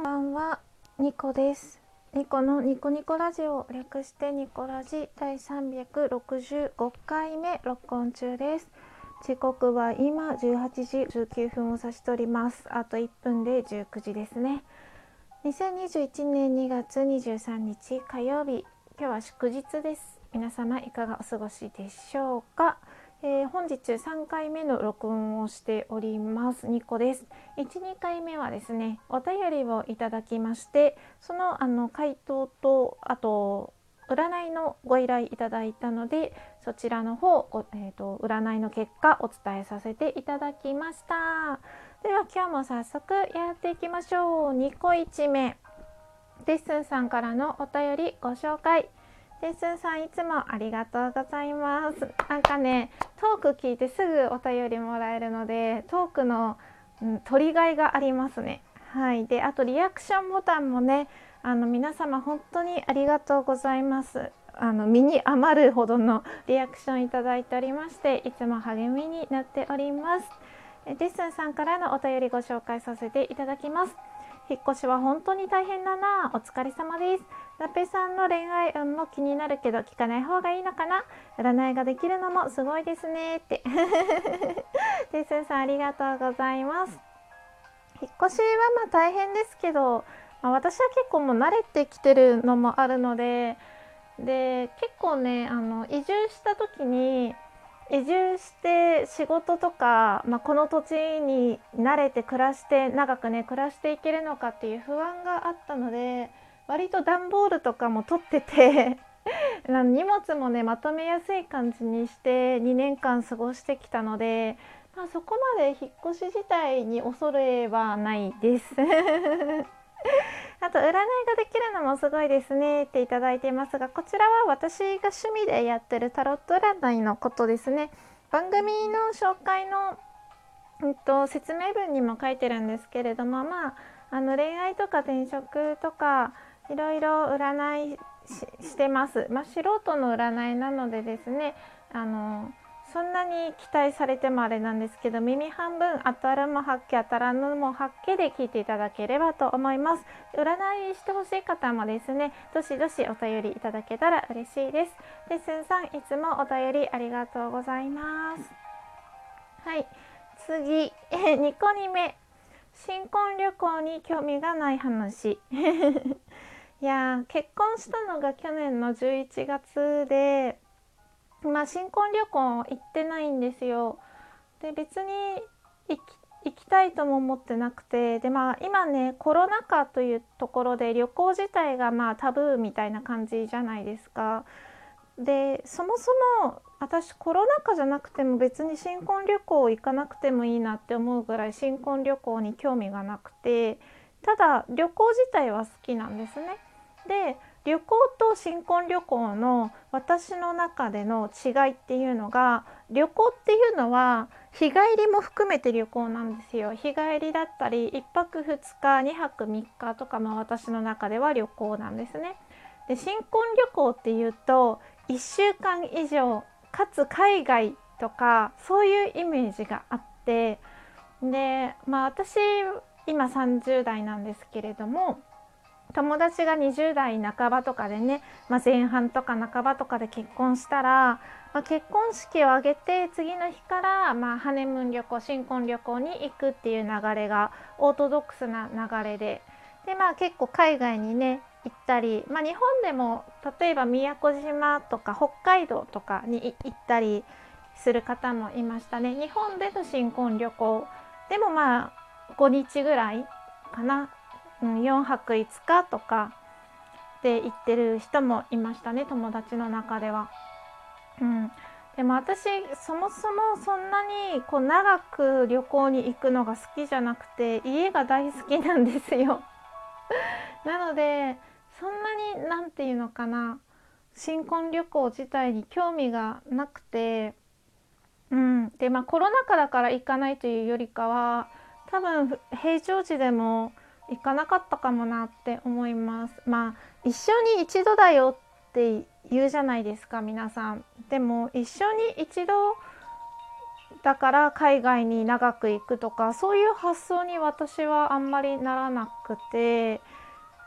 こんばんは、ニコです。ニコのニコニコラジオ略してニコラジ第365回目録音中です。時刻は今18時19分を指しております。あと1分で19時ですね。2021年2月23日火曜日、今日は祝日です。皆様いかがお過ごしでしょうか？えー本日3回目の録音をしております。ニコです。1、2回目はですねお便りをいただきましてそのあの回答とあと占いのご依頼いただいたのでそちらの方ご、えー、と占いの結果お伝えさせていただきました。では今日も早速やっていきましょう。2個1目。デッスンさんからのお便りご紹介。デッスンさんいつもありがとうございます。なんかねトーク聞いてすぐお便りもらえるのでトークの、うん、取りがいがありますね。はい。であとリアクションボタンもねあの皆様本当にありがとうございます。あの身に余るほどの リアクションいただいておりましていつも励みになっております。えデッスンさんからのお便りご紹介させていただきます。引っ越しは本当に大変だな。お疲れ様です。ラペさんの恋愛運も気になるけど聞かない方がいいのかな。占いができるのもすごいですね。って。デッスンさんありがとうございます。引っ越しはまあ大変ですけど、まあ、私は結構もう慣れてきてるのもあるので。で結構ねあの移住した時に移住して仕事とか、まあ、この土地に慣れて暮らして長くね暮らしていけるのかっていう不安があったので割と段ボールとかも取ってて 荷物もねまとめやすい感じにして2年間過ごしてきたので、まあ、そこまで引っ越し自体に恐れはないです。あと占いができるのもすごいですねっていただいていますがこちらは私が趣味でやってるタロット占いのことですね。番組の紹介の、うん、と説明文にも書いてるんですけれどもまああの恋愛とか転職とかいろいろ占いししてます、まあ、素人の占いなのでですねあのそんなに期待されてもあれなんですけど耳半分当たるも発見当たらぬも発見で聞いていただければと思います。占いしてほしい方もですねどしどしお便りいただけたら嬉しいです。で、すんさんいつもお便りありがとうございます。はい。次。え2個2目。新婚旅行に興味がない話。いや結婚したのが去年の11月でまあ新婚旅行行ってないんですよ。で別に行き行きたいとも思ってなくてでまあ今ねコロナ禍というところで旅行自体がまあタブーみたいな感じじゃないですか。でそもそも私コロナ禍じゃなくても別に新婚旅行行かなくてもいいなって思うぐらい新婚旅行に興味がなくてただ旅行自体は好きなんですね。で旅行と新婚旅行の私の中での違いっていうのが旅行っていうのは日帰りも含めて旅行なんですよ日帰りだったり1泊2日2泊3日とかも私の中では旅行なんですね。で新婚旅行っていうと1週間以上かつ海外とかそういうイメージがあってでまあ私今30代なんですけれども友達が20代半ばとかでね、まあ、前半とか半ばとかで結婚したら、まあ、結婚式を挙げて次の日から、まあ、ハネムーン旅行新婚旅行に行くっていう流れがオートドックスな流れで。で、まあ、結構海外にね行ったり、まあ、日本でも例えば宮古島とか北海道とかに行ったりする方もいましたね。日本での新婚旅行でもまあ5日ぐらいかな。うん、4泊5日とかで行ってる人もいましたね友達の中では。うん、でも私そもそもそんなにこう長く旅行に行くのが好きじゃなくて家が大好きなんですよ。なのでそんなに何て言うのかな新婚旅行自体に興味がなくて、うん、でまあコロナ禍だから行かないというよりかは多分平常時でも行かなかったかもなって思います。まあ一生に一度だよって言うじゃないですか皆さん。でも一生に一度だから海外に長く行くとかそういう発想に私はあんまりならなくて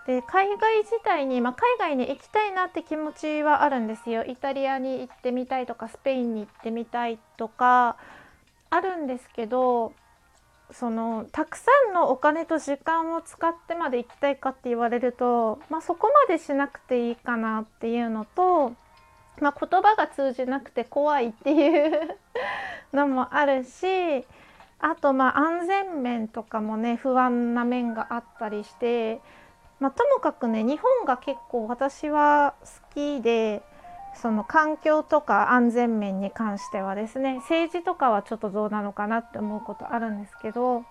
で海外自体に、まあ、海外に行きたいなって気持ちはあるんですよ。イタリアに行ってみたいとかスペインに行ってみたいとかあるんですけどそのたくさんのお金と時間を使ってまで行きたいかって言われると、まあ、そこまでしなくていいかなっていうのと、まあ、言葉が通じなくて怖いっていうのもあるしあとまあ安全面とかもね不安な面があったりして、まあ、ともかくね日本が結構私は好きでその環境とか安全面に関してはですね政治とかはちょっとどうなのかなって思うことあるんですけど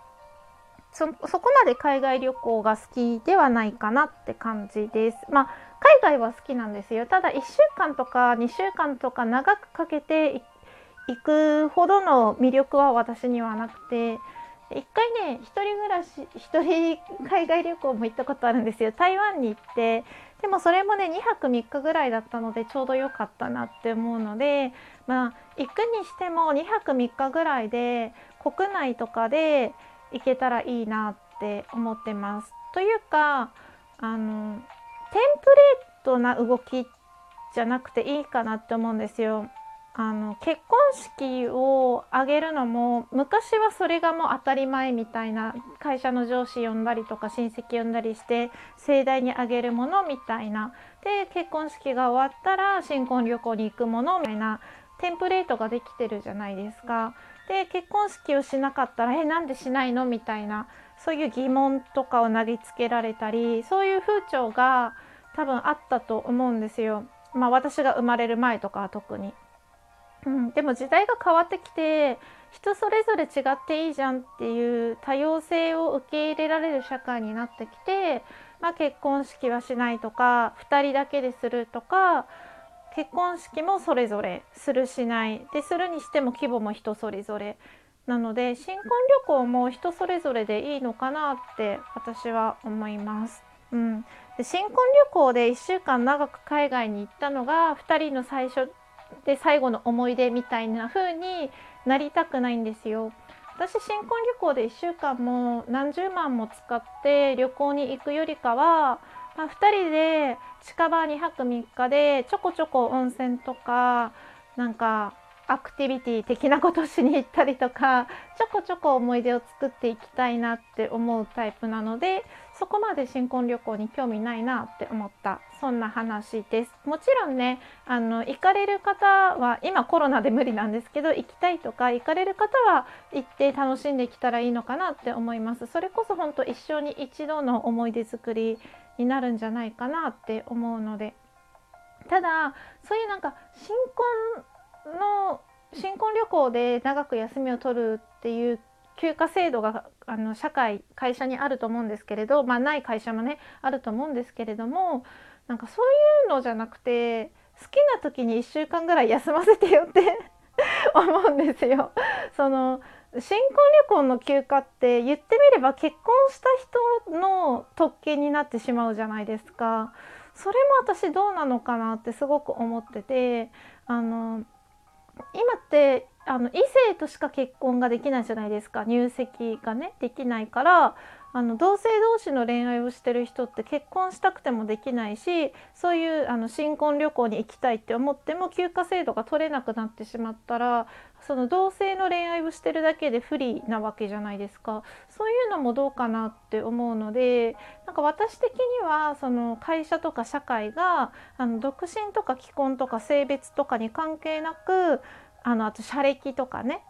そそこまで海外旅行が好きではないかなって感じです。まあ海外は好きなんですよただ1週間とか2週間とか長くかけて行くほどの魅力は私にはなくて一回ね一人暮らし一人海外旅行も行ったことあるんですよ台湾に行ってでもそれもね2泊3日ぐらいだったのでちょうど良かったなって思うのでまあ行くにしても2泊3日ぐらいで国内とかで行けたらいいなって思ってます。というかあのテンプレートな動きじゃなくていいかなって思うんですよ。あの結婚式を挙げるのも昔はそれがもう当たり前みたいな会社の上司呼んだりとか親戚呼んだりして盛大に挙げるものみたいなで結婚式が終わったら新婚旅行に行くものみたいなテンプレートができてるじゃないですか。で結婚式をしなかったら「えなんでしないの?」みたいなそういう疑問とかを投げつけられたりそういう風潮が多分あったと思うんですよ。まあ私が生まれる前とかは特に。うん、でも時代が変わってきて人それぞれ違っていいじゃんっていう多様性を受け入れられる社会になってきて、まあ、結婚式はしないとか2人だけでするとか結婚式もそれぞれするしない。でするにしても規模も人それぞれ。なので新婚旅行も人それぞれでいいのかなって私は思います。うん、で新婚旅行で1週間長く海外に行ったのが2人の最初で最後の思い出みたいな風になりたくないんですよ。私新婚旅行で1週間も何十万も使って旅行に行くよりかは、まあ、2人で近場2泊3日でちょこちょこ温泉とかなんかアクティビティ的なことしに行ったりとかちょこちょこ思い出を作っていきたいなって思うタイプなのでそこまで新婚旅行に興味ないなって思ったそんな話です。もちろんねあの行かれる方は今コロナで無理なんですけど行きたいとか行かれる方は行って楽しんできたらいいのかなって思います。それこそ本当一生に一度の思い出作りになるんじゃないかなって思うので。ただそういうなんか新婚の新婚旅行で長く休みを取るっていう休暇制度があの社会会社にあると思うんですけれど、まあ、ない会社もねあると思うんですけれどもなんかそういうのじゃなくて好きな時に1週間ぐらい休ませてよって 思うんですよ。その新婚旅行の休暇って言ってみれば結婚した人の特権になってしまうじゃないですか。それも私どうなのかなってすごく思っててあの今ってあの異性としか結婚ができないじゃないですか入籍がねできないからあの同性同士の恋愛をしてる人って結婚したくてもできないしそういうあの新婚旅行に行きたいって思っても休暇制度が取れなくなってしまったらその同性の恋愛をしてるだけで不利なわけじゃないですか。そういうのもどうかなって思うのでなんか私的にはその会社とか社会があの独身とか既婚とか性別とかに関係なくあのあと社歴とかね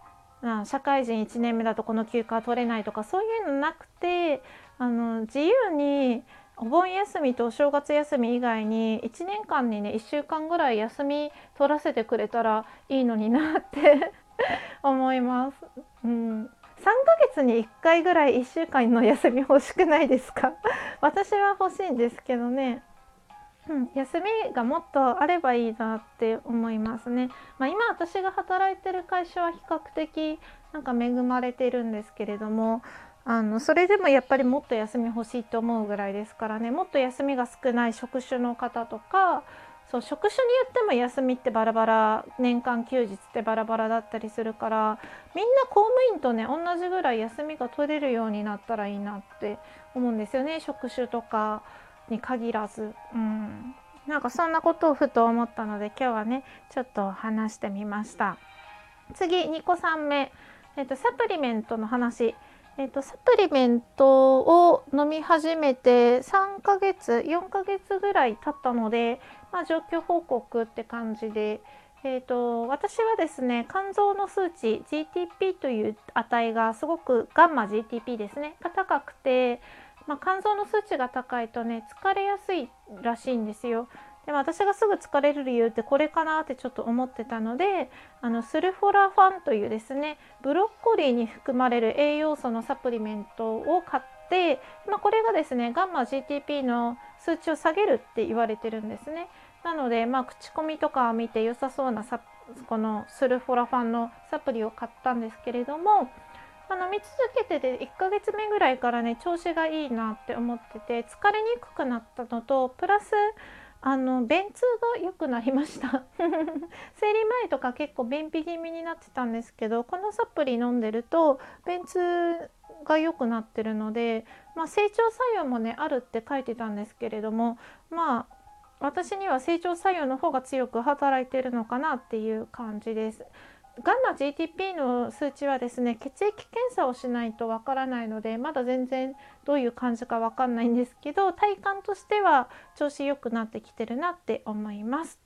社会人1年目だとこの休暇は取れないとかそういうのなくてあの自由にお盆休みとお正月休み以外に1年間にね1週間ぐらい休み取らせてくれたらいいのになって 思います。うん3ヶ月に1回ぐらい1週間の休み欲しくないですか？私は欲しいんですけどね。うん、休みがもっとあればいいなって思いますね。まあ、今私が働いてる会社は比較的なんか恵まれてるんですけれどもあのそれでもやっぱりもっと休み欲しいと思うぐらいですからねもっと休みが少ない職種の方とかそう職種によっても休みってバラバラ年間休日ってバラバラだったりするからみんな公務員とね同じぐらい休みが取れるようになったらいいなって思うんですよね職種とかに限らず。うん。なんかそんなことをふと思ったので今日はねちょっと話してみました。次2個3目、えっと、サプリメントの話。えっと、サプリメントを飲み始めて3ヶ月4ヶ月ぐらい経ったので、まあ、状況報告って感じで、えーと、私はですね肝臓の数値 GTP という値がすごくガンマ GTP ですねが高くて、まあ、肝臓の数値が高いとね疲れやすいらしいんですよ。でも私がすぐ疲れる理由ってこれかなってちょっと思ってたのであのスルフォラファンというですねブロッコリーに含まれる栄養素のサプリメントを買って、まあ、これがですねガンマ GTP の数値を下げるって言われてるんですね。なので、まあ、口コミとかを見て良さそうなこのスルフォラファンのサプリを買ったんですけれどもあの見続けてで1ヶ月目ぐらいからね調子がいいなって思ってて疲れにくくなったのとプラスあの便通が良くなりました 生理前とか結構便秘気味になってたんですけどこのサプリ飲んでると便通が良くなってるので、まあ、成長作用もねあるって書いてたんですけれどもまあ私には成長作用の方が強く働いてるのかなっていう感じです。ガンマ GTP の数値はですね血液検査をしないとわからないのでまだ全然どういう感じかわかんないんですけど体感としては調子良くなってきてるなって思います。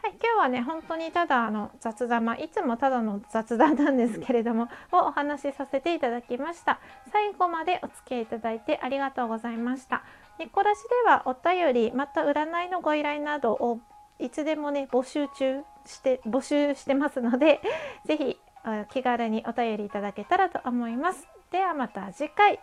はい、今日はね本当にただあの雑談、まあ、いつもただの雑談なんですけれどもをお話しさせていただきました最後までお付き合いいただいてありがとうございましたニコラジではお便りまた占いのご依頼などをいつでもね募集中して募集してますので是非気軽にお便りいただけたらと思います。ではまた次回